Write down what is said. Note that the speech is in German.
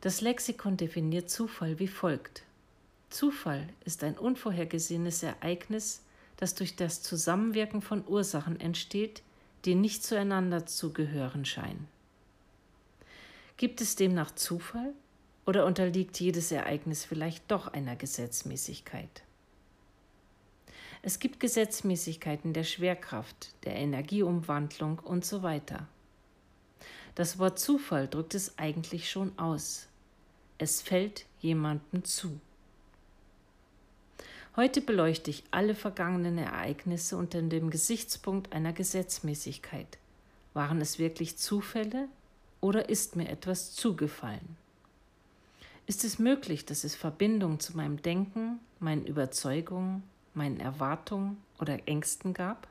Das Lexikon definiert Zufall wie folgt. Zufall ist ein unvorhergesehenes Ereignis, das durch das Zusammenwirken von Ursachen entsteht, die nicht zueinander zu gehören scheinen. Gibt es demnach Zufall oder unterliegt jedes Ereignis vielleicht doch einer Gesetzmäßigkeit? Es gibt Gesetzmäßigkeiten der Schwerkraft, der Energieumwandlung und so weiter. Das Wort Zufall drückt es eigentlich schon aus. Es fällt jemandem zu. Heute beleuchte ich alle vergangenen Ereignisse unter dem Gesichtspunkt einer Gesetzmäßigkeit. Waren es wirklich Zufälle oder ist mir etwas zugefallen? Ist es möglich, dass es Verbindung zu meinem Denken, meinen Überzeugungen, meinen Erwartungen oder Ängsten gab?